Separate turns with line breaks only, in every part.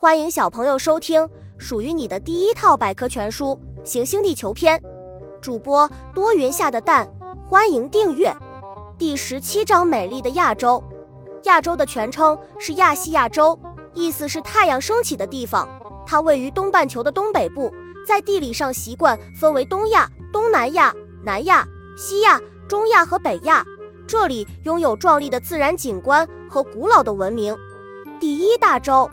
欢迎小朋友收听属于你的第一套百科全书《行星地球篇》，主播多云下的蛋，欢迎订阅。第十七章：美丽的亚洲。亚洲的全称是亚细亚洲，意思是太阳升起的地方。它位于东半球的东北部，在地理上习惯分为东亚、东南亚、南亚、西亚、中亚和北亚。这里拥有壮丽的自然景观和古老的文明。第一大洲。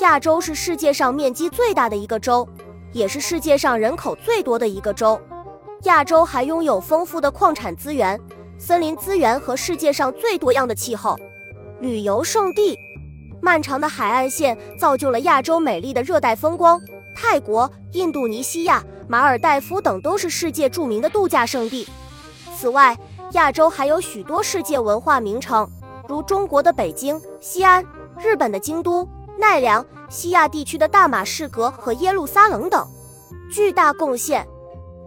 亚洲是世界上面积最大的一个洲，也是世界上人口最多的一个洲。亚洲还拥有丰富的矿产资源、森林资源和世界上最多样的气候。旅游胜地，漫长的海岸线造就了亚洲美丽的热带风光。泰国、印度尼西亚、马尔代夫等都是世界著名的度假胜地。此外，亚洲还有许多世界文化名城，如中国的北京、西安，日本的京都。奈良、西亚地区的大马士革和耶路撒冷等，巨大贡献。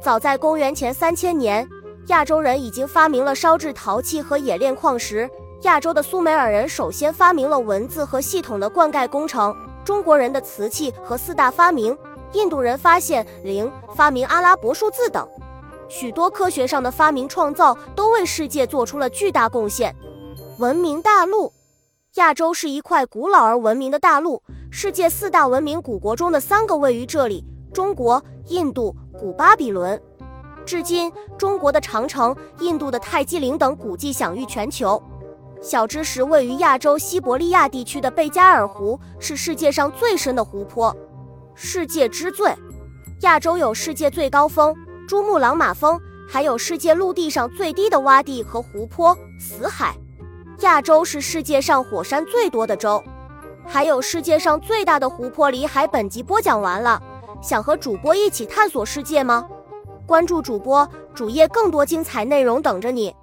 早在公元前三千年，亚洲人已经发明了烧制陶器和冶炼矿石。亚洲的苏美尔人首先发明了文字和系统的灌溉工程。中国人的瓷器和四大发明，印度人发现零，发明阿拉伯数字等，许多科学上的发明创造都为世界做出了巨大贡献。文明大陆。亚洲是一块古老而文明的大陆，世界四大文明古国中的三个位于这里：中国、印度、古巴比伦。至今，中国的长城、印度的泰姬陵等古迹享誉全球。小知识：位于亚洲西伯利亚地区的贝加尔湖是世界上最深的湖泊。世界之最，亚洲有世界最高峰珠穆朗玛峰，还有世界陆地上最低的洼地和湖泊死海。亚洲是世界上火山最多的洲，还有世界上最大的湖泊里海。本集播讲完了，想和主播一起探索世界吗？关注主播主页，更多精彩内容等着你。